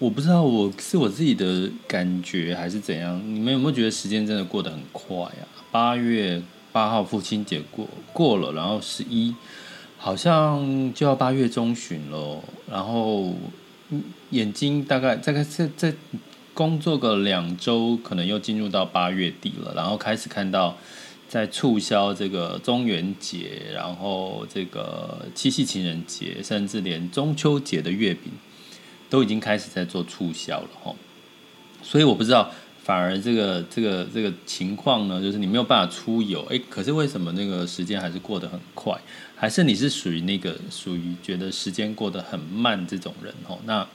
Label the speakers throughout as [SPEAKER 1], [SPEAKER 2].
[SPEAKER 1] 我不知道我是我自己的感觉还是怎样，你们有没有觉得时间真的过得很快啊？八月八号父亲节过过了，然后十一好像就要八月中旬了，然后眼睛大概大概在在工作个两周，可能又进入到八月底了，然后开始看到在促销这个中元节，然后这个七夕情人节，甚至连中秋节的月饼。都已经开始在做促销了哈，所以我不知道，反而这个这个这个情况呢，就是你没有办法出游，诶，可是为什么那个时间还是过得很快？还是你是属于那个属于觉得时间过得很慢这种人哈？那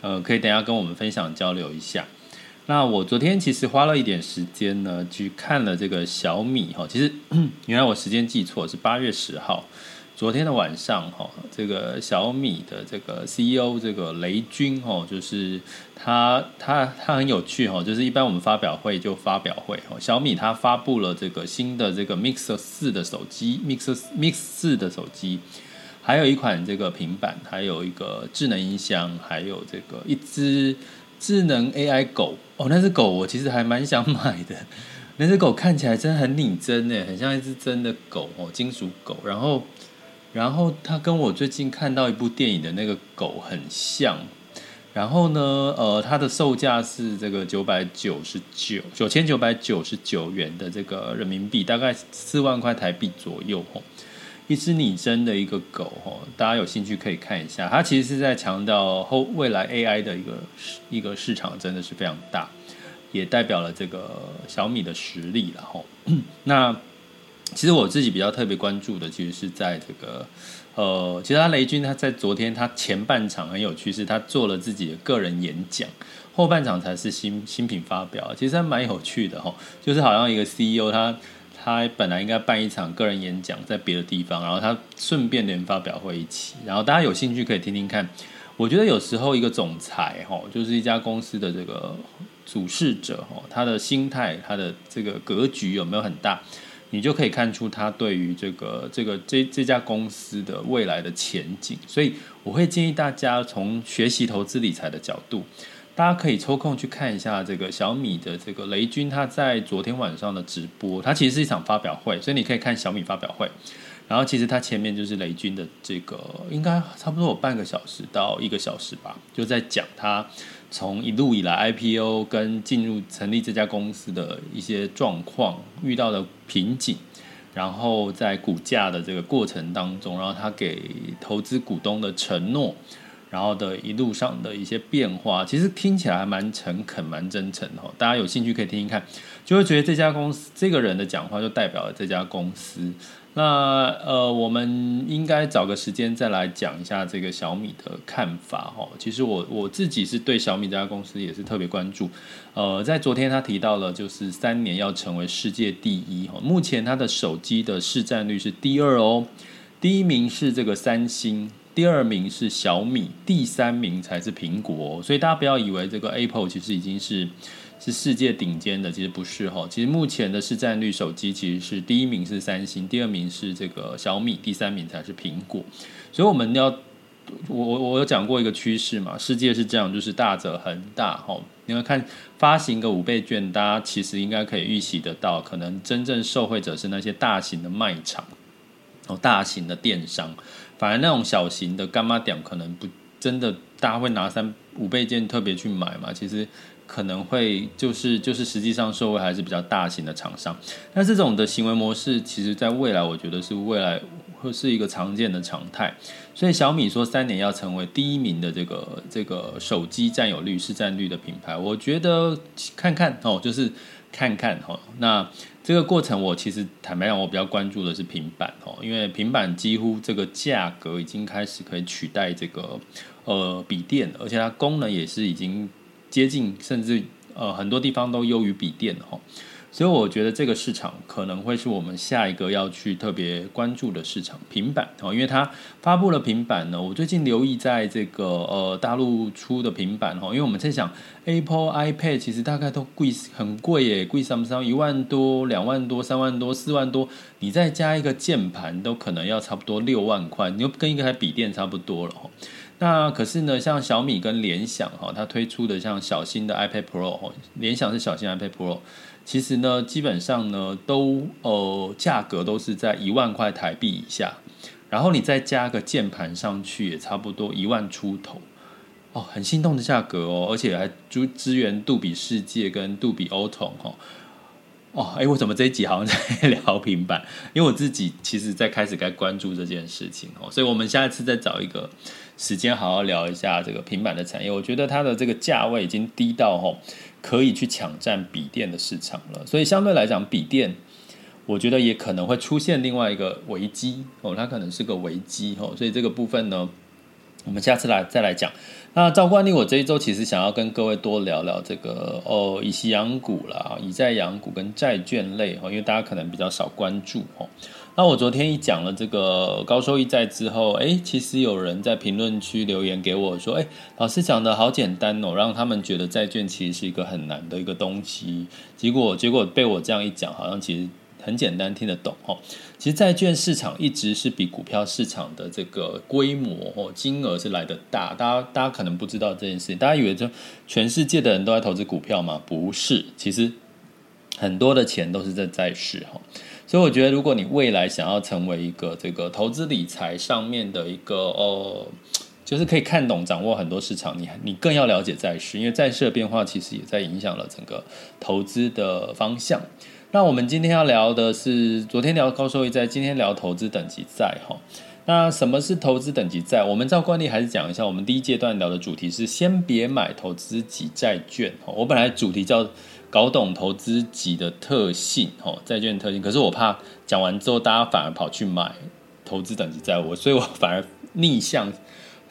[SPEAKER 1] 呃，可以等下跟我们分享交流一下。那我昨天其实花了一点时间呢，去看了这个小米哈，其实 原来我时间记错，是八月十号。昨天的晚上，哈，这个小米的这个 CEO 这个雷军，哈，就是他他他很有趣，哈，就是一般我们发表会就发表会，哈，小米他发布了这个新的这个 Mix 四的手机，Mix Mix 四的手机，还有一款这个平板，还有一个智能音箱，还有这个一只智能 AI 狗，哦，那只狗我其实还蛮想买的，那只狗看起来真的很拟真诶，很像一只真的狗哦，金属狗，然后。然后它跟我最近看到一部电影的那个狗很像，然后呢，呃，它的售价是这个九百九十九九千九百九十九元的这个人民币，大概四万块台币左右哦。一只拟真的一个狗哦，大家有兴趣可以看一下。它其实是在强调后未来 AI 的一个一个市场真的是非常大，也代表了这个小米的实力了吼。那。其实我自己比较特别关注的，其实是在这个，呃，其实他雷军他在昨天他前半场很有趣，是他做了自己的个人演讲，后半场才是新新品发表，其实还蛮有趣的哈，就是好像一个 CEO 他他本来应该办一场个人演讲在别的地方，然后他顺便连发表会一起，然后大家有兴趣可以听听看。我觉得有时候一个总裁哈，就是一家公司的这个主事者哈，他的心态他的这个格局有没有很大？你就可以看出他对于这个这个这这家公司的未来的前景，所以我会建议大家从学习投资理财的角度，大家可以抽空去看一下这个小米的这个雷军他在昨天晚上的直播，他其实是一场发表会，所以你可以看小米发表会，然后其实他前面就是雷军的这个应该差不多有半个小时到一个小时吧，就在讲他。从一路以来 IPO 跟进入成立这家公司的一些状况，遇到的瓶颈，然后在股价的这个过程当中，然后他给投资股东的承诺，然后的一路上的一些变化，其实听起来还蛮诚恳、蛮真诚的。大家有兴趣可以听听看，就会觉得这家公司这个人的讲话就代表了这家公司。那呃，我们应该找个时间再来讲一下这个小米的看法哈。其实我我自己是对小米这家公司也是特别关注。呃，在昨天他提到了，就是三年要成为世界第一哈。目前他的手机的市占率是第二哦，第一名是这个三星，第二名是小米，第三名才是苹果。所以大家不要以为这个 Apple 其实已经是。是世界顶尖的，其实不是哈。其实目前的市占率，手机其实是第一名是三星，第二名是这个小米，第三名才是苹果。所以我们要，我我我有讲过一个趋势嘛，世界是这样，就是大者恒大哈。你要看发行个五倍券，大家其实应该可以预习得到，可能真正受惠者是那些大型的卖场哦，大型的电商，反而那种小型的干妈店可能不。真的大家会拿三五倍券特别去买嘛？其实可能会就是就是实际上受惠还是比较大型的厂商。那这种的行为模式，其实在未来我觉得是未来会是一个常见的常态。所以小米说三年要成为第一名的这个这个手机占有率市占率的品牌，我觉得看看哦，就是看看哦。那这个过程我其实坦白讲，我比较关注的是平板哦，因为平板几乎这个价格已经开始可以取代这个呃笔电，而且它功能也是已经接近，甚至呃很多地方都优于笔电哦。所以我觉得这个市场可能会是我们下一个要去特别关注的市场，平板哦，因为它发布了平板呢。我最近留意在这个呃大陆出的平板哦，因为我们在想 Apple iPad 其实大概都贵很贵耶，贵什么什么一万多、两万多、三万多、四万多，你再加一个键盘都可能要差不多六万块，你就跟一个台笔电差不多了。那可是呢，像小米跟联想哈，它推出的像小新的 iPad Pro，联想是小新 iPad Pro。其实呢，基本上呢，都呃价格都是在一万块台币以下，然后你再加个键盘上去，也差不多一万出头哦，很心动的价格哦，而且还支支援杜比世界跟杜比欧童哦。哦，哎，我怎么这一集好像在聊平板？因为我自己其实在开始在关注这件事情哦，所以我们下一次再找一个时间好好聊一下这个平板的产业。我觉得它的这个价位已经低到吼。可以去抢占笔电的市场了，所以相对来讲，笔电我觉得也可能会出现另外一个危机哦，它可能是个危机哦，所以这个部分呢，我们下次来再来讲。那照惯例，我这一周其实想要跟各位多聊聊这个哦，以息养股啦，以债养股跟债券类哦，因为大家可能比较少关注哦。那我昨天一讲了这个高收益债之后，哎，其实有人在评论区留言给我说，哎，老师讲的好简单哦，让他们觉得债券其实是一个很难的一个东西。结果结果被我这样一讲，好像其实很简单，听得懂哦。其实债券市场一直是比股票市场的这个规模哦，金额是来得大。大家大家可能不知道这件事情，大家以为就全世界的人都在投资股票吗？不是，其实很多的钱都是在债市哈。所以我觉得，如果你未来想要成为一个这个投资理财上面的一个呃，就是可以看懂、掌握很多市场，你你更要了解债市，因为债市的变化其实也在影响了整个投资的方向。那我们今天要聊的是，昨天聊高收益债，今天聊投资等级债哈。那什么是投资等级债？我们照惯例还是讲一下，我们第一阶段聊的主题是先别买投资级债券哈。我本来主题叫。搞懂投资级的特性，哦，债券特性。可是我怕讲完之后，大家反而跑去买投资等级债，务所以我反而逆向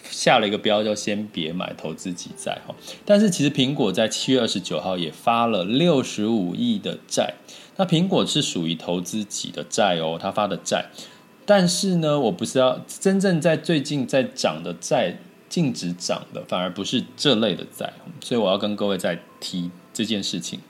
[SPEAKER 1] 下了一个标，叫先别买投资级债，哈。但是其实苹果在七月二十九号也发了六十五亿的债，那苹果是属于投资级的债哦，它发的债。但是呢，我不知道真正在最近在涨的债，净值涨的反而不是这类的债，所以我要跟各位再提。这件事情，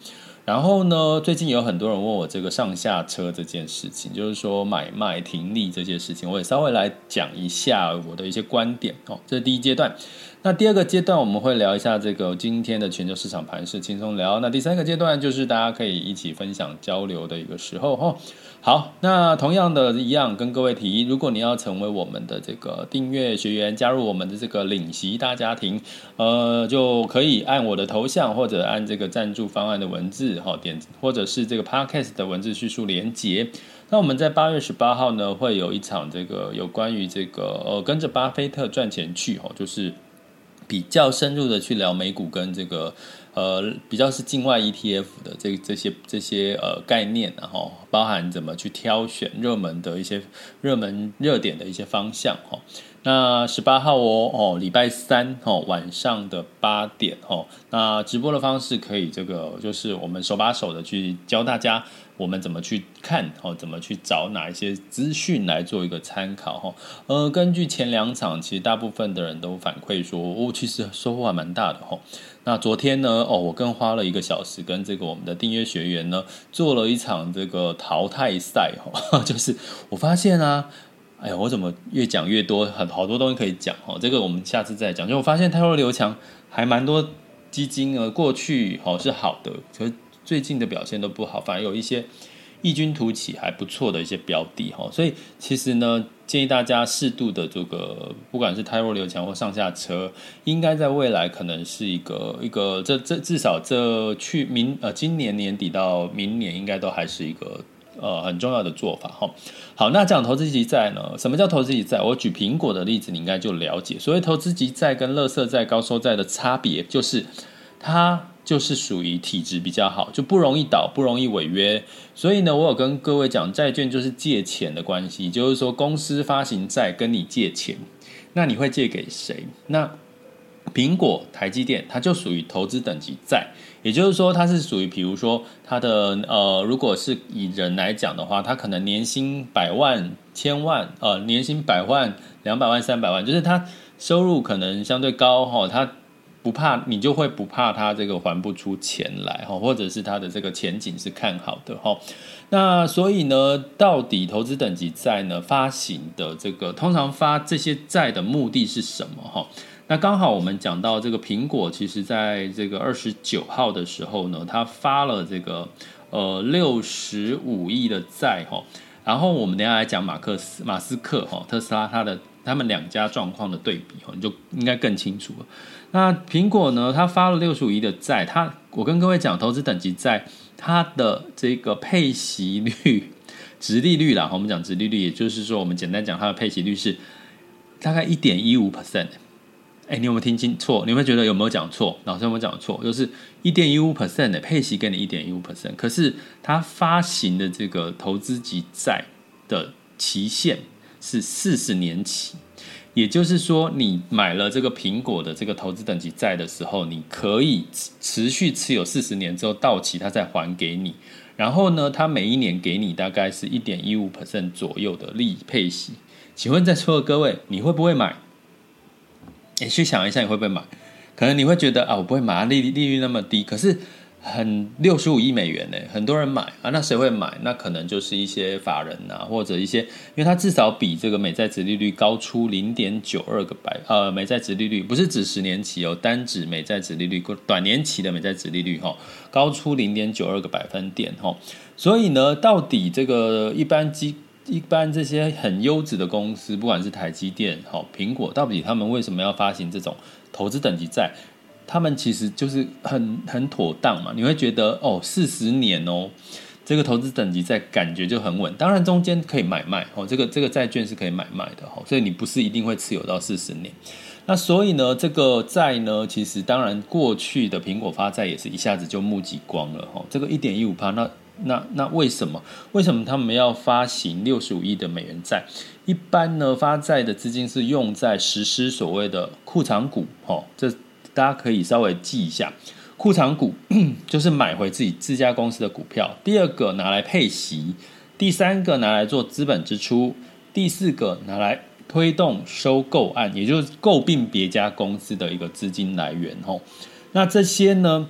[SPEAKER 1] 然后呢，最近有很多人问我这个上下车这件事情，就是说买卖停利这件事情，我也稍微来讲一下我的一些观点哦。这是第一阶段，那第二个阶段我们会聊一下这个今天的全球市场盘势，轻松聊。那第三个阶段就是大家可以一起分享交流的一个时候哈。好，那同样的一样跟各位提，如果你要成为我们的这个订阅学员，加入我们的这个领息大家庭，呃，就可以按我的头像或者按这个赞助方案的文字哈点，或者是这个 podcast 的文字叙述连接。那我们在八月十八号呢，会有一场这个有关于这个呃跟着巴菲特赚钱去哈，就是比较深入的去聊美股跟这个。呃，比较是境外 ETF 的这这些这些呃概念，然后包含怎么去挑选热门的一些热门热点的一些方向哈。那十八号哦哦，礼拜三哦晚上的八点哦，那直播的方式可以这个就是我们手把手的去教大家。我们怎么去看哦？怎么去找哪一些资讯来做一个参考哈？呃，根据前两场，其实大部分的人都反馈说，哦，其实收获还蛮大的哈。那昨天呢？哦，我更花了一个小时跟这个我们的订阅学员呢做了一场这个淘汰赛哈。就是我发现啊，哎呀，我怎么越讲越多，很好多东西可以讲哈。这个我们下次再讲。就我发现泰若刘强还蛮多基金呃过去哦是好的，可是。最近的表现都不好，反而有一些异军突起还不错的一些标的哈。所以其实呢，建议大家适度的这个，不管是泰弱流强或上下车，应该在未来可能是一个一个这这至少这去明呃今年年底到明年应该都还是一个。呃，很重要的做法哈。好，那讲投资级债呢？什么叫投资级债？我举苹果的例子，你应该就了解。所谓投资级债跟垃圾债、高收债的差别，就是它就是属于体质比较好，就不容易倒，不容易违约。所以呢，我有跟各位讲，债券就是借钱的关系，就是说公司发行债跟你借钱，那你会借给谁？那苹果、台积电，它就属于投资等级债。也就是说，它是属于，比如说，它的呃，如果是以人来讲的话，它可能年薪百万、千万，呃，年薪百万、两百万、三百万，就是它收入可能相对高哈，它不怕，你就会不怕它这个还不出钱来哈，或者是它的这个前景是看好的哈。那所以呢，到底投资等级债呢发行的这个，通常发这些债的目的是什么哈？那刚好我们讲到这个苹果，其实在这个二十九号的时候呢，它发了这个呃六十五亿的债哈。然后我们等下来讲马克思马斯克哈特斯拉它的他们两家状况的对比哈，你就应该更清楚了。那苹果呢，它发了六十五亿的债，它我跟各位讲，投资等级债它的这个配息率、殖利率啦，我们讲殖利率，也就是说我们简单讲它的配息率是大概一点一五 percent。哎，你有没有听清错？你有没有觉得有没有讲错？老师有没有讲错？就是一点一五 percent 的配息给你一点一五 percent，可是它发行的这个投资级债的期限是四十年期，也就是说，你买了这个苹果的这个投资等级债的时候，你可以持续持有四十年之后到期，它再还给你。然后呢，它每一年给你大概是一点一五 percent 左右的利配息。请问在座的各位，你会不会买？你去想一下，你会不会买？可能你会觉得啊，我不会买，利利率那么低。可是很六十五亿美元呢，很多人买啊。那谁会买？那可能就是一些法人呐、啊，或者一些，因为它至少比这个美债殖利率高出零点九二个百呃，美债殖利率不是指十年期哦，单指美债殖利率，短年期的美债殖利率哈，高出零点九二个百分点哈。所以呢，到底这个一般机。一般这些很优质的公司，不管是台积电、好苹果，到底他们为什么要发行这种投资等级债？他们其实就是很很妥当嘛。你会觉得哦，四十年哦，这个投资等级在感觉就很稳。当然中间可以买卖哦，这个这个债券是可以买卖的哈，所以你不是一定会持有到四十年。那所以呢，这个债呢，其实当然过去的苹果发债也是一下子就募集光了哈，这个一点一五趴那。那那为什么？为什么他们要发行六十五亿的美元债？一般呢，发债的资金是用在实施所谓的库藏股，哦，这大家可以稍微记一下。库藏股 就是买回自己自家公司的股票。第二个拿来配息，第三个拿来做资本支出，第四个拿来推动收购案，也就是购并别家公司的一个资金来源。哦，那这些呢？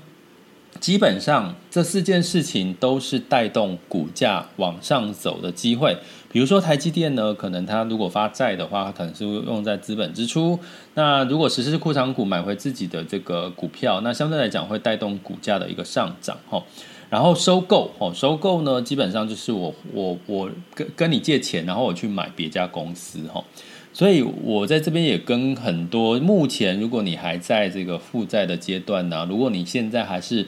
[SPEAKER 1] 基本上这四件事情都是带动股价往上走的机会。比如说台积电呢，可能它如果发债的话，它可能是用在资本支出。那如果实施库藏股买回自己的这个股票，那相对来讲会带动股价的一个上涨哈。然后收购哦，收购呢，基本上就是我我我跟跟你借钱，然后我去买别家公司哈。所以我在这边也跟很多目前，如果你还在这个负债的阶段呢，如果你现在还是。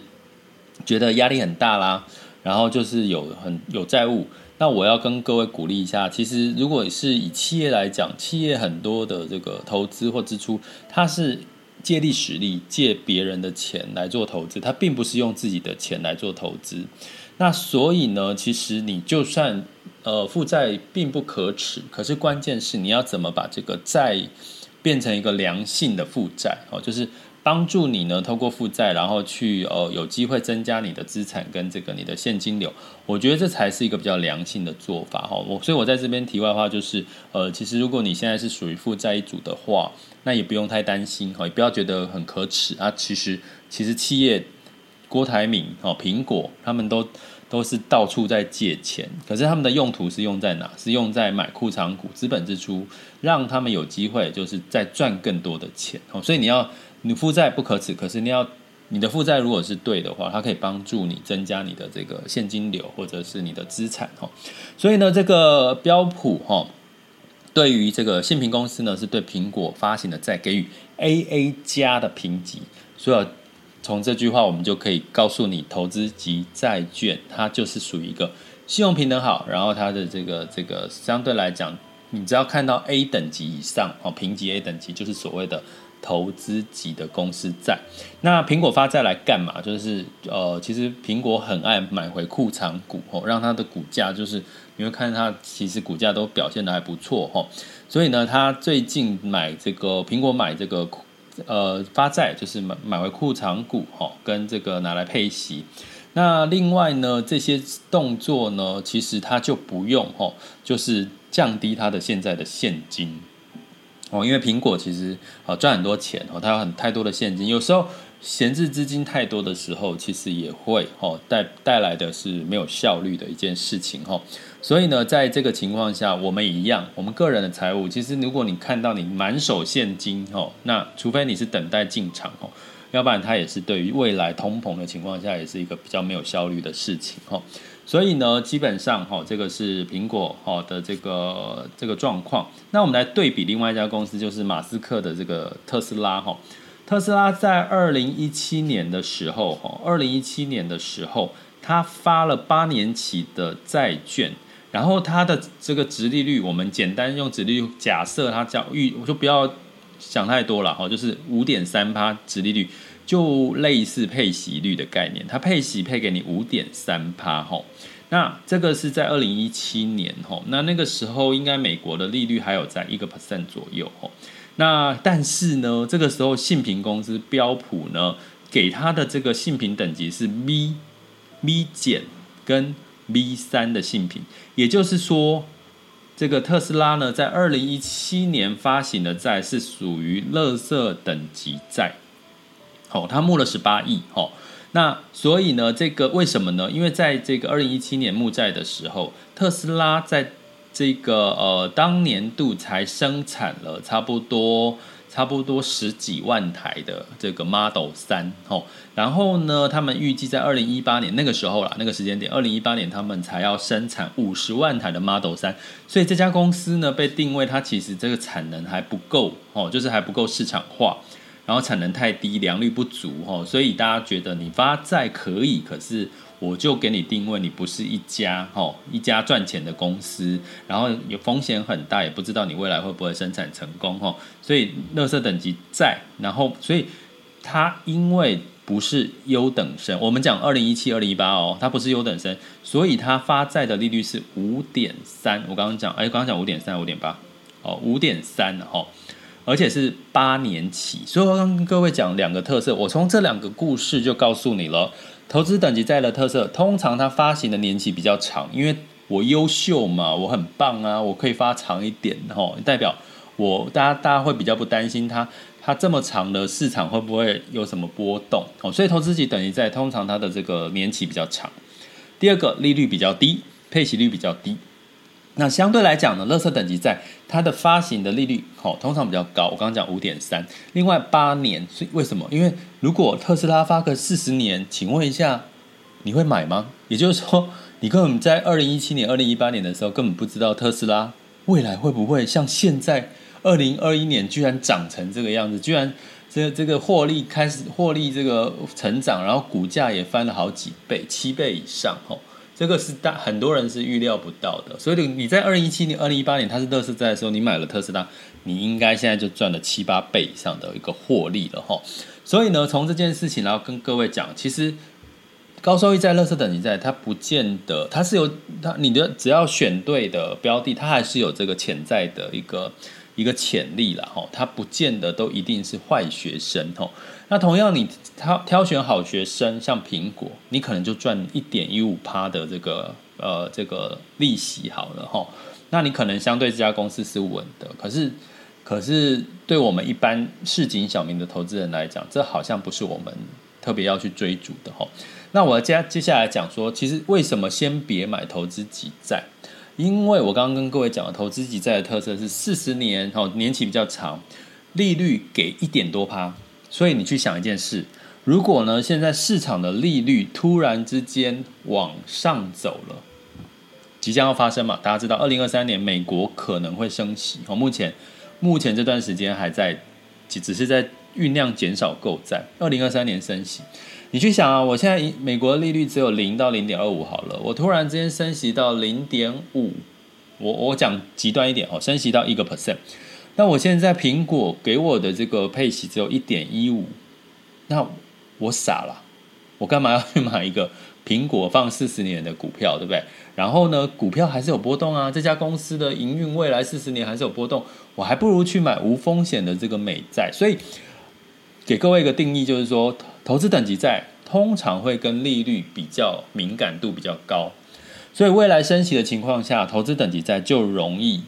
[SPEAKER 1] 觉得压力很大啦，然后就是有很有债务，那我要跟各位鼓励一下，其实如果是以企业来讲，企业很多的这个投资或支出，它是借力使力，借别人的钱来做投资，它并不是用自己的钱来做投资。那所以呢，其实你就算呃负债并不可耻，可是关键是你要怎么把这个债变成一个良性的负债哦，就是。帮助你呢，透过负债，然后去呃有机会增加你的资产跟这个你的现金流，我觉得这才是一个比较良性的做法哈。我所以，我在这边题外话就是，呃，其实如果你现在是属于负债一族的话，那也不用太担心哈，也不要觉得很可耻啊。其实，其实企业郭台铭哦，苹果他们都都是到处在借钱，可是他们的用途是用在哪？是用在买库藏股、资本支出，让他们有机会就是再赚更多的钱哦。所以你要。你负债不可耻，可是你要你的负债如果是对的话，它可以帮助你增加你的这个现金流或者是你的资产哈。所以呢，这个标普哈对于这个信评公司呢，是对苹果发行的债给予 AA 加的评级。所以从这句话，我们就可以告诉你，投资级债券它就是属于一个信用平等好，然后它的这个这个相对来讲，你只要看到 A 等级以上哦，评级 A 等级就是所谓的。投资级的公司债，那苹果发债来干嘛？就是呃，其实苹果很爱买回库藏股哦，让它的股价就是你会看它其实股价都表现得还不错哦。所以呢，它最近买这个苹果买这个呃发债，就是买买回库藏股哦，跟这个拿来配息。那另外呢，这些动作呢，其实它就不用哦，就是降低它的现在的现金。哦，因为苹果其实啊赚很多钱哦，它有很太多的现金，有时候闲置资金太多的时候，其实也会哦带带来的是没有效率的一件事情哈。所以呢，在这个情况下，我们一样，我们个人的财务，其实如果你看到你满手现金哦，那除非你是等待进场哦，要不然它也是对于未来通膨的情况下，也是一个比较没有效率的事情哈。所以呢，基本上哈，这个是苹果哈的这个这个状况。那我们来对比另外一家公司，就是马斯克的这个特斯拉哈。特斯拉在二零一七年的时候哈，二零一七年的时候，他发了八年期的债券，然后它的这个殖利率，我们简单用殖利率假设它叫预，我就不要想太多了哈，就是五点三趴殖利率。就类似配息率的概念，它配息配给你五点三趴哈，那这个是在二零一七年哈，那那个时候应该美国的利率还有在一个 percent 左右哈，那但是呢，这个时候信评公司标普呢给它的这个信评等级是 B B 减跟 B 三的信评，也就是说，这个特斯拉呢在二零一七年发行的债是属于垃圾等级债。哦，他募了十八亿，哦，那所以呢，这个为什么呢？因为在这个二零一七年募债的时候，特斯拉在这个呃当年度才生产了差不多差不多十几万台的这个 Model 三，哦，然后呢，他们预计在二零一八年那个时候啦，那个时间点，二零一八年他们才要生产五十万台的 Model 三，所以这家公司呢被定位它其实这个产能还不够，哦，就是还不够市场化。然后产能太低，良率不足哦，所以大家觉得你发债可以，可是我就给你定位，你不是一家哦一家赚钱的公司，然后有风险很大，也不知道你未来会不会生产成功哦，所以垃圾等级在，然后所以它因为不是优等生，我们讲二零一七、二零一八哦，它不是优等生，所以它发债的利率是五点三，我刚刚讲，哎，刚刚讲五点三、五点八，哦，五点三，哈。而且是八年期，所以我刚跟各位讲两个特色。我从这两个故事就告诉你了，投资等级债的特色。通常它发行的年期比较长，因为我优秀嘛，我很棒啊，我可以发长一点，吼，代表我大家大家会比较不担心它它这么长的市场会不会有什么波动，哦，所以投资级等级债通常它的这个年期比较长。第二个利率比较低，配息率比较低。那相对来讲呢，垃圾等级债它的发行的利率好，通常比较高。我刚刚讲五点三，另外八年，所以为什么？因为如果特斯拉发个四十年，请问一下，你会买吗？也就是说，你根本在二零一七年、二零一八年的时候根本不知道特斯拉未来会不会像现在二零二一年居然涨成这个样子，居然这这个获利开始获利这个成长，然后股价也翻了好几倍，七倍以上，吼。这个是大很多人是预料不到的，所以你在二零一七年、二零一八年它是垃圾债的时候，你买了特斯拉，你应该现在就赚了七八倍以上的一个获利了哈。所以呢，从这件事情然后跟各位讲，其实高收益债、垃圾等级债，它不见得它是有它你的只要选对的标的，它还是有这个潜在的一个一个潜力了哈。它不见得都一定是坏学生哈。那同样，你挑挑选好学生，像苹果，你可能就赚一点一五趴的这个呃这个利息好了哈。那你可能相对这家公司是稳的，可是可是对我们一般市井小民的投资人来讲，这好像不是我们特别要去追逐的哈。那我接接下来讲说，其实为什么先别买投资级债？因为我刚刚跟各位讲的投资级债的特色是四十年，年期比较长，利率给一点多趴。所以你去想一件事，如果呢，现在市场的利率突然之间往上走了，即将要发生嘛？大家知道，二零二三年美国可能会升息。哦，目前目前这段时间还在，只只是在酝酿减少购债。二零二三年升息，你去想啊，我现在美国利率只有零到零点二五好了，我突然之间升息到零点五，我我讲极端一点哦，升息到一个 percent，那我现在苹果给我的这个配息只有一点一五，那。我傻了，我干嘛要去买一个苹果放四十年的股票，对不对？然后呢，股票还是有波动啊，这家公司的营运未来四十年还是有波动，我还不如去买无风险的这个美债。所以，给各位一个定义，就是说，投资等级债通常会跟利率比较敏感度比较高，所以未来升息的情况下，投资等级债就容易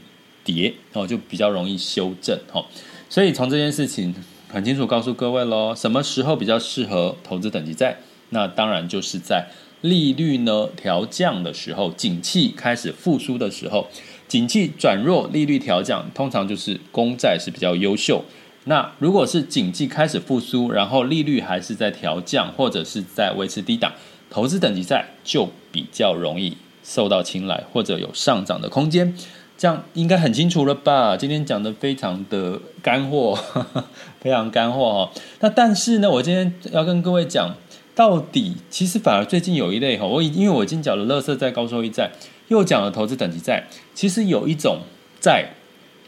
[SPEAKER 1] 跌哦，就比较容易修正哦。所以从这件事情。很清楚告诉各位喽，什么时候比较适合投资等级债？那当然就是在利率呢调降的时候，景气开始复苏的时候，景气转弱，利率调降，通常就是公债是比较优秀。那如果是景气开始复苏，然后利率还是在调降，或者是在维持低档，投资等级债就比较容易受到青睐，或者有上涨的空间。这样应该很清楚了吧？今天讲的非常的干货，非常干货哦。那但是呢，我今天要跟各位讲，到底其实反而最近有一类哈，我已因为我已经讲了垃圾债、高收益债，又讲了投资等级债，其实有一种债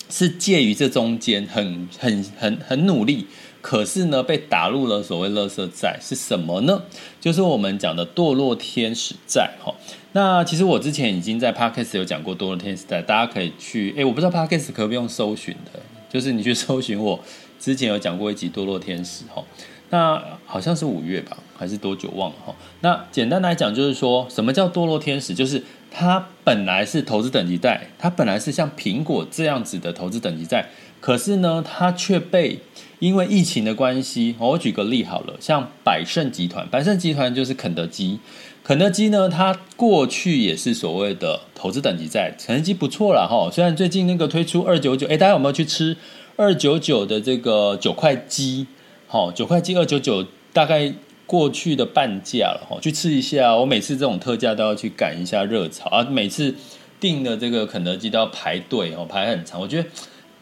[SPEAKER 1] 是介于这中间，很很很很努力。可是呢，被打入了所谓垃圾债是什么呢？就是我们讲的堕落天使债哈。那其实我之前已经在 Podcast 有讲过堕落天使债，大家可以去诶，我不知道 Podcast 可不用搜寻的，就是你去 搜寻我之前有讲过一集堕落天使哈。那好像是五月吧，还是多久忘了哈。那简单来讲，就是说什么叫堕落天使？就是它本来是投资等级债，它本来是像苹果这样子的投资等级债，可是呢，它却被因为疫情的关系，我举个例好了，像百胜集团，百胜集团就是肯德基，肯德基呢，它过去也是所谓的投资等级债，成绩不错了哈。虽然最近那个推出二九九，哎，大家有没有去吃二九九的这个九块鸡？好，九块鸡二九九，大概过去的半价了哈，去吃一下。我每次这种特价都要去赶一下热潮啊，每次订的这个肯德基都要排队哦，排很长，我觉得。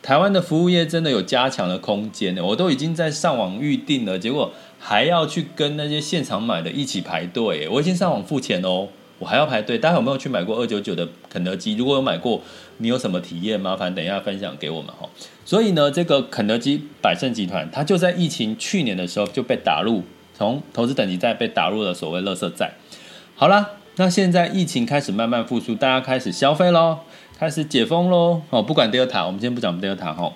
[SPEAKER 1] 台湾的服务业真的有加强的空间呢，我都已经在上网预订了，结果还要去跟那些现场买的一起排队。我已经上网付钱哦，我还要排队。大家有没有去买过二九九的肯德基？如果有买过，你有什么体验？麻烦等一下分享给我们哈。所以呢，这个肯德基百胜集团，它就在疫情去年的时候就被打入，从投资等级债被打入了所谓垃圾债。好啦，那现在疫情开始慢慢复苏，大家开始消费喽。开始解封喽！哦，不管 Delta，我们先不讲 Delta 哈。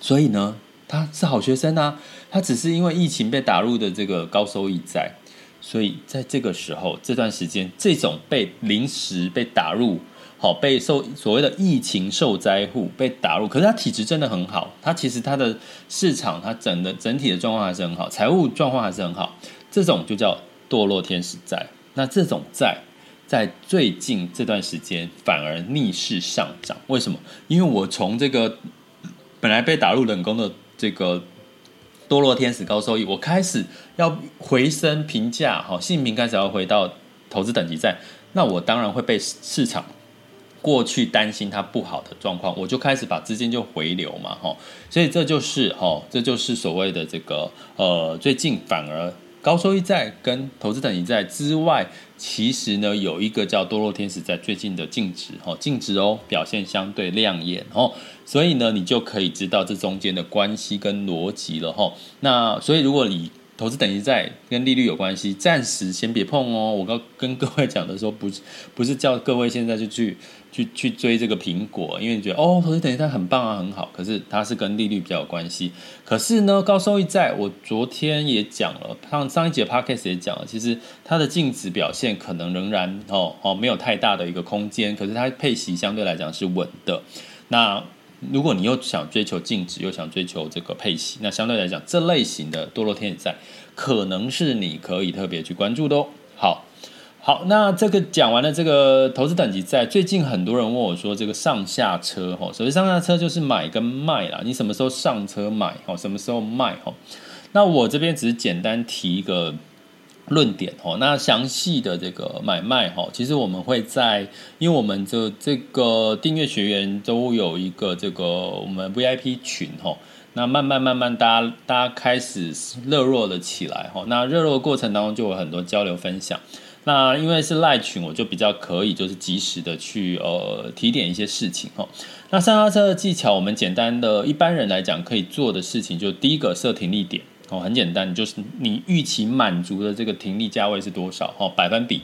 [SPEAKER 1] 所以呢，他是好学生啊，他只是因为疫情被打入的这个高收益债，所以在这个时候这段时间，这种被临时被打入，好被受所谓的疫情受灾户被打入，可是他体质真的很好，他其实他的市场，他整的整体的状况还是很好，财务状况还是很好，这种就叫堕落天使债。那这种债。在最近这段时间反而逆势上涨，为什么？因为我从这个本来被打入冷宫的这个堕落天使高收益，我开始要回升评价，好，信评开始要回到投资等级债，那我当然会被市场过去担心它不好的状况，我就开始把资金就回流嘛，哈，所以这就是哈，这就是所谓的这个呃，最近反而。高收益债跟投资等级债之外，其实呢有一个叫堕落天使债，最近的净值哦，净值哦表现相对亮眼哦，所以呢你就可以知道这中间的关系跟逻辑了哈。那所以如果你投资等级债跟利率有关系，暂时先别碰哦。我刚跟各位讲的时候，不是不是叫各位现在就去去去追这个苹果，因为你觉得哦，投资等级债很棒啊，很好。可是它是跟利率比较有关系。可是呢，高收益债我昨天也讲了，上上一节 podcast 也讲了，其实它的净值表现可能仍然哦哦没有太大的一个空间。可是它配息相对来讲是稳的。那如果你又想追求净值，又想追求这个配息，那相对来讲，这类型的堕落天使债可能是你可以特别去关注的哦。好，那这个讲完了这个投资等级债，最近很多人问我说，这个上下车哈，所谓上下车就是买跟卖啦，你什么时候上车买哦，什么时候卖哦？那我这边只是简单提一个论点哦。那详细的这个买卖哈，其实我们会在，因为我们这这个订阅学员都有一个这个我们 VIP 群哈。那慢慢慢慢，大家大家开始热络了起来哈。那热络的过程当中，就有很多交流分享。那因为是赖群，我就比较可以就是及时的去呃提点一些事情哈。那上下车的技巧，我们简单的一般人来讲可以做的事情，就第一个设停利点哦，很简单，就是你预期满足的这个停利价位是多少哈，百分比。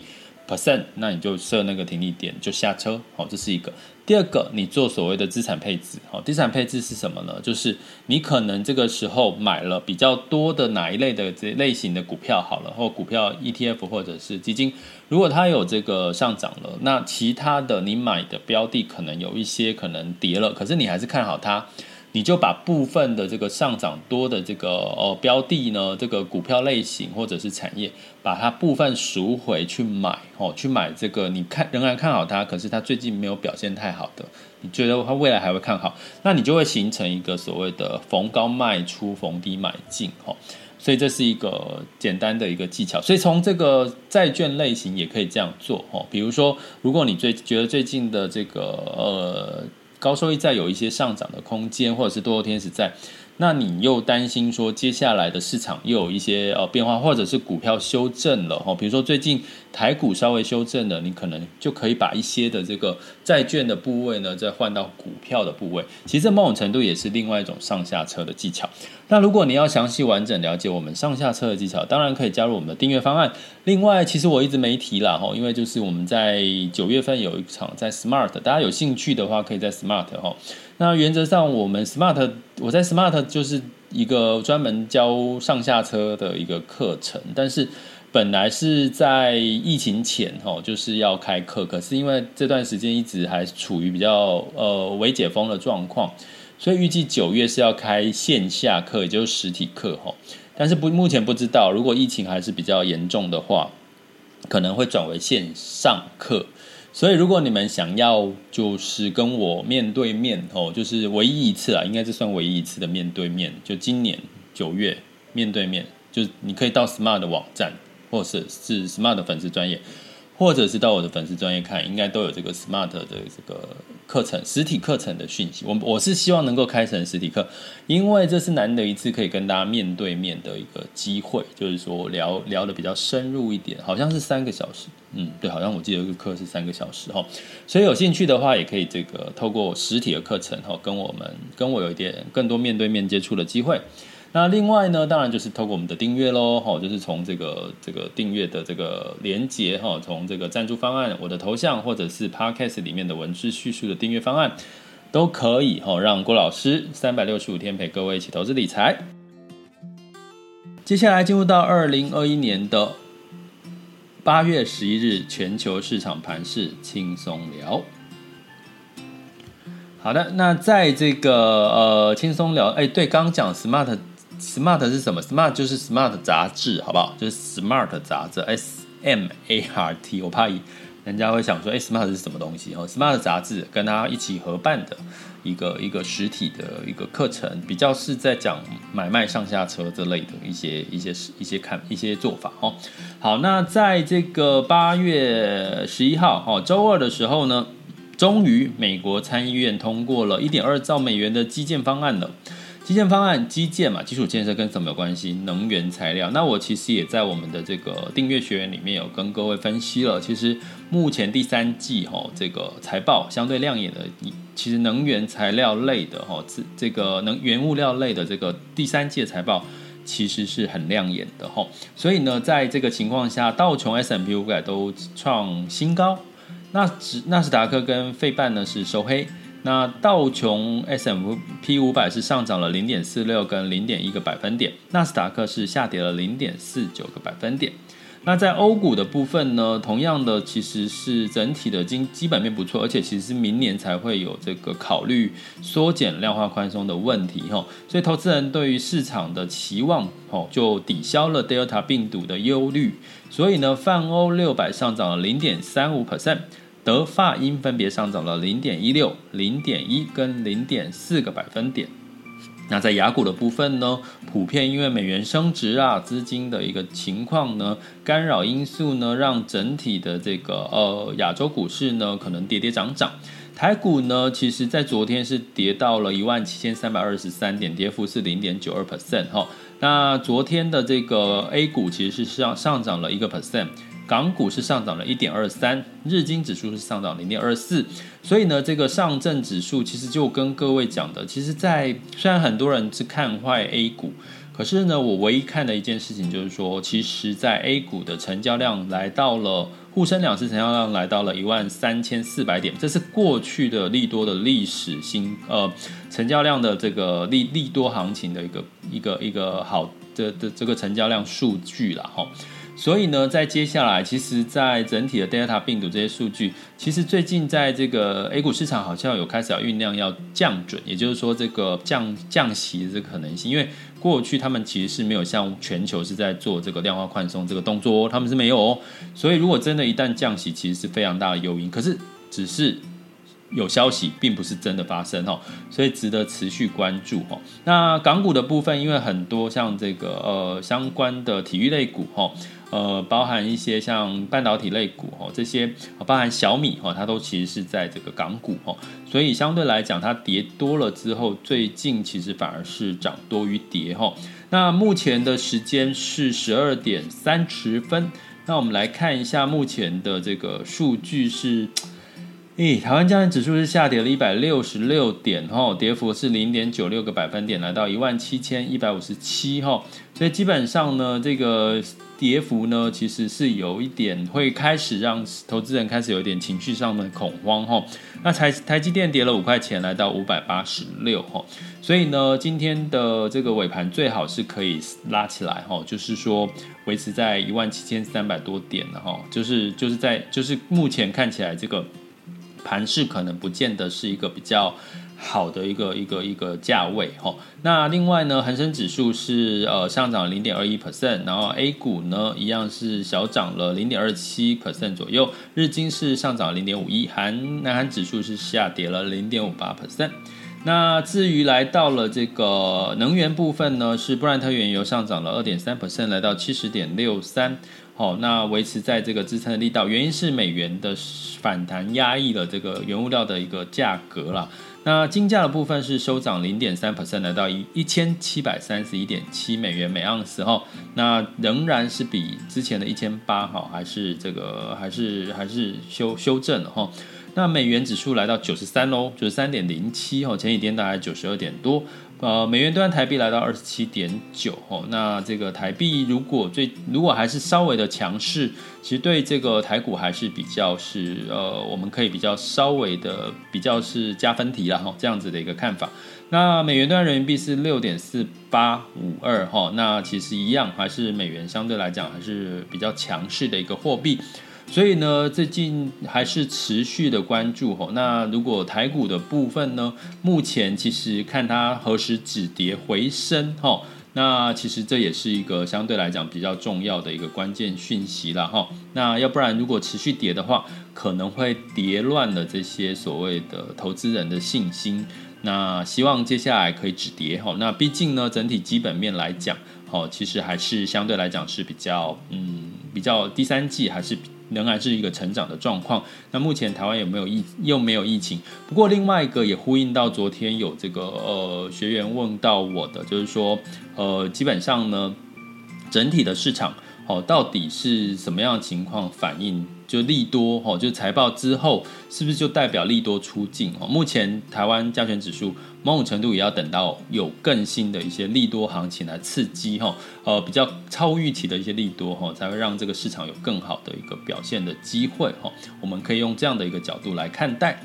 [SPEAKER 1] percent，那你就设那个停利点就下车，好，这是一个。第二个，你做所谓的资产配置，好，资产配置是什么呢？就是你可能这个时候买了比较多的哪一类的这类型的股票好了，或股票 ETF 或者是基金，如果它有这个上涨了，那其他的你买的标的可能有一些可能跌了，可是你还是看好它。你就把部分的这个上涨多的这个哦标的呢，这个股票类型或者是产业，把它部分赎回去买哦，去买这个你看仍然看好它，可是它最近没有表现太好的，你觉得它未来还会看好，那你就会形成一个所谓的逢高卖出，逢低买进哦，所以这是一个简单的一个技巧，所以从这个债券类型也可以这样做哦，比如说如果你最觉得最近的这个呃。高收益债有一些上涨的空间，或者是多头天使债，那你又担心说接下来的市场又有一些呃变化，或者是股票修正了哈，比如说最近台股稍微修正了，你可能就可以把一些的这个债券的部位呢，再换到股票的部位。其实某种程度也是另外一种上下车的技巧。那如果你要详细完整了解我们上下车的技巧，当然可以加入我们的订阅方案。另外，其实我一直没提啦哈，因为就是我们在九月份有一场在 Smart，大家有兴趣的话，可以在 Smart 哈。那原则上，我们 Smart 我在 Smart 就是一个专门教上下车的一个课程，但是本来是在疫情前哈，就是要开课，可是因为这段时间一直还处于比较呃未解封的状况。所以预计九月是要开线下课，也就是实体课哈，但是不目前不知道，如果疫情还是比较严重的话，可能会转为线上课。所以如果你们想要就是跟我面对面哦，就是唯一一次啊，应该是算唯一一次的面对面，就今年九月面对面，就你可以到 Smart 的网站，或者是是 Smart 的粉丝专业。或者是到我的粉丝专业看，应该都有这个 Smart 的这个课程，实体课程的讯息。我我是希望能够开成实体课，因为这是难得一次可以跟大家面对面的一个机会，就是说聊聊的比较深入一点，好像是三个小时，嗯，对，好像我记得这个课是三个小时哈。所以有兴趣的话，也可以这个透过实体的课程哈，跟我们跟我有一点更多面对面接触的机会。那另外呢，当然就是透过我们的订阅喽，哈，就是从这个这个订阅的这个连接哈，从这个赞助方案，我的头像或者是 Podcast 里面的文字叙述的订阅方案，都可以哈，让郭老师三百六十五天陪各位一起投资理财。接下来进入到二零二一年的八月十一日，全球市场盘势轻松聊。好的，那在这个呃轻松聊，哎，对，刚刚讲 Smart。Smart 是什么？Smart 就是 Smart 杂志，好不好？就是 Smart 杂志，S M A R T。我怕人家会想说，哎，Smart 是什么东西？哦，Smart 杂志跟大家一起合办的一个一个实体的一个课程，比较是在讲买卖上下车这类的一些一些一些看一些做法哦。好，那在这个八月十一号哦，周二的时候呢，终于美国参议院通过了一点二兆美元的基建方案了。基建方案，基建嘛，基础建设跟什么有关系？能源材料。那我其实也在我们的这个订阅学员里面有跟各位分析了。其实目前第三季哈，这个财报相对亮眼的，其实能源材料类的哈，这这个能原物料类的这个第三季的财报其实是很亮眼的哈。所以呢，在这个情况下，道琼 s m p 五百都创新高，那指纳斯达克跟费半呢是收黑。那道琼 s m p 五百是上涨了零点四六跟零点一个百分点，纳斯达克是下跌了零点四九个百分点。那在欧股的部分呢，同样的其实是整体的经基本面不错，而且其实是明年才会有这个考虑缩减量化宽松的问题哈，所以投资人对于市场的期望哦就抵消了 Delta 病毒的忧虑，所以呢，泛欧六百上涨了零点三五 percent。德法英分别上涨了零点一六、零点一跟零点四个百分点。那在雅股的部分呢，普遍因为美元升值啊，资金的一个情况呢，干扰因素呢，让整体的这个呃亚洲股市呢，可能跌跌涨涨。台股呢，其实在昨天是跌到了一万七千三百二十三点，跌幅是零点九二 percent 哈。那昨天的这个 A 股其实是上上涨了一个 percent。港股是上涨了一点二三，日经指数是上涨零点二四，所以呢，这个上证指数其实就跟各位讲的，其实在，虽然很多人是看坏 A 股，可是呢，我唯一看的一件事情就是说，其实，在 A 股的成交量来到了沪深两市成交量来到了一万三千四百点，这是过去的利多的历史新呃成交量的这个利利多行情的一个一个一个好的的这个成交量数据了哈。所以呢，在接下来，其实，在整体的 Delta 病毒这些数据，其实最近在这个 A 股市场好像有开始要酝酿要降准，也就是说，这个降降息的这个可能性，因为过去他们其实是没有像全球是在做这个量化宽松这个动作哦，他们是没有哦。所以，如果真的一旦降息，其实是非常大的诱因。可是，只是。有消息，并不是真的发生哦，所以值得持续关注哦。那港股的部分，因为很多像这个呃相关的体育类股哈，呃包含一些像半导体类股哈，这些包含小米哈，它都其实是在这个港股哈，所以相对来讲，它跌多了之后，最近其实反而是涨多于跌哈。那目前的时间是十二点三十分，那我们来看一下目前的这个数据是。诶，台湾加权指数是下跌了一百六十六点，哈，跌幅是零点九六个百分点，来到一万七千一百五十七，哈，所以基本上呢，这个跌幅呢，其实是有一点会开始让投资人开始有一点情绪上的恐慌，哈。那台台积电跌了五块钱，来到五百八十六，哈，所以呢，今天的这个尾盘最好是可以拉起来，哈，就是说维持在一万七千三百多点的，哈，就是就是在就是目前看起来这个。盘势可能不见得是一个比较好的一个一个一个价位哈。那另外呢，恒生指数是呃上涨零点二一 percent，然后 A 股呢一样是小涨了零点二七 percent 左右。日经是上涨零点五一，韩南韩指数是下跌了零点五八 percent。那至于来到了这个能源部分呢，是布兰特原油上涨了二点三 percent，来到七十点六三。好，那维持在这个支撑的力道，原因是美元的反弹压抑了这个原物料的一个价格啦。那金价的部分是收涨零点三 percent，来到一一千七百三十一点七美元每盎司哈。那仍然是比之前的一千八哈，还是这个还是还是修修正了哈。那美元指数来到九十三喽，九十三点零七哈，前几天大概九十二点多。呃，美元兑台币来到二十七点九哈，那这个台币如果最如果还是稍微的强势，其实对这个台股还是比较是呃，我们可以比较稍微的比较是加分题了哈，这样子的一个看法。那美元兑人民币是六点四八五二哈，那其实一样还是美元相对来讲还是比较强势的一个货币。所以呢，最近还是持续的关注吼。那如果台股的部分呢，目前其实看它何时止跌回升吼，那其实这也是一个相对来讲比较重要的一个关键讯息了哈。那要不然如果持续跌的话，可能会跌乱了这些所谓的投资人的信心。那希望接下来可以止跌哈。那毕竟呢，整体基本面来讲，吼，其实还是相对来讲是比较嗯，比较第三季还是比。仍然是一个成长的状况。那目前台湾有没有疫，又没有疫情？不过另外一个也呼应到昨天有这个呃学员问到我的，就是说呃基本上呢，整体的市场哦到底是什么样的情况反应？就利多哦，就财报之后是不是就代表利多出尽哦？目前台湾加权指数某种程度也要等到有更新的一些利多行情来刺激哈，呃，比较超预期的一些利多哈，才会让这个市场有更好的一个表现的机会哈。我们可以用这样的一个角度来看待。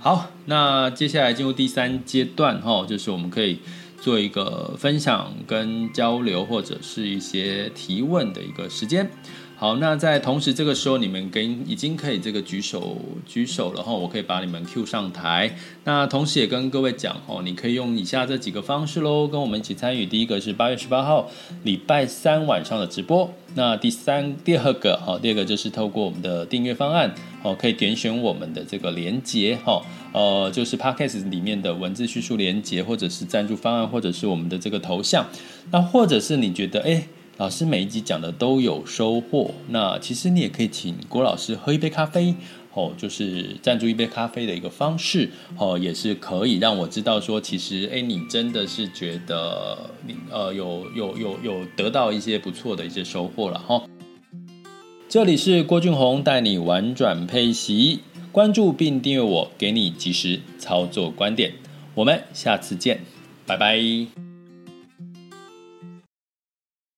[SPEAKER 1] 好，那接下来进入第三阶段哈，就是我们可以做一个分享跟交流或者是一些提问的一个时间。好，那在同时这个时候，你们跟已经可以这个举手举手了哈，我可以把你们 Q 上台。那同时也跟各位讲哦，你可以用以下这几个方式喽，跟我们一起参与。第一个是八月十八号礼拜三晚上的直播。那第三第二个哈，第二个就是透过我们的订阅方案哦，可以点选我们的这个连结哈，呃，就是 Podcast 里面的文字叙述连结，或者是赞助方案，或者是我们的这个头像。那或者是你觉得哎。诶老师每一集讲的都有收获，那其实你也可以请郭老师喝一杯咖啡，哦，就是赞助一杯咖啡的一个方式，哦，也是可以让我知道说，其实哎，你真的是觉得你呃有有有有得到一些不错的一些收获了哈、哦。这里是郭俊宏带你玩转配息，关注并订阅我，给你及时操作观点，我们下次见，拜拜。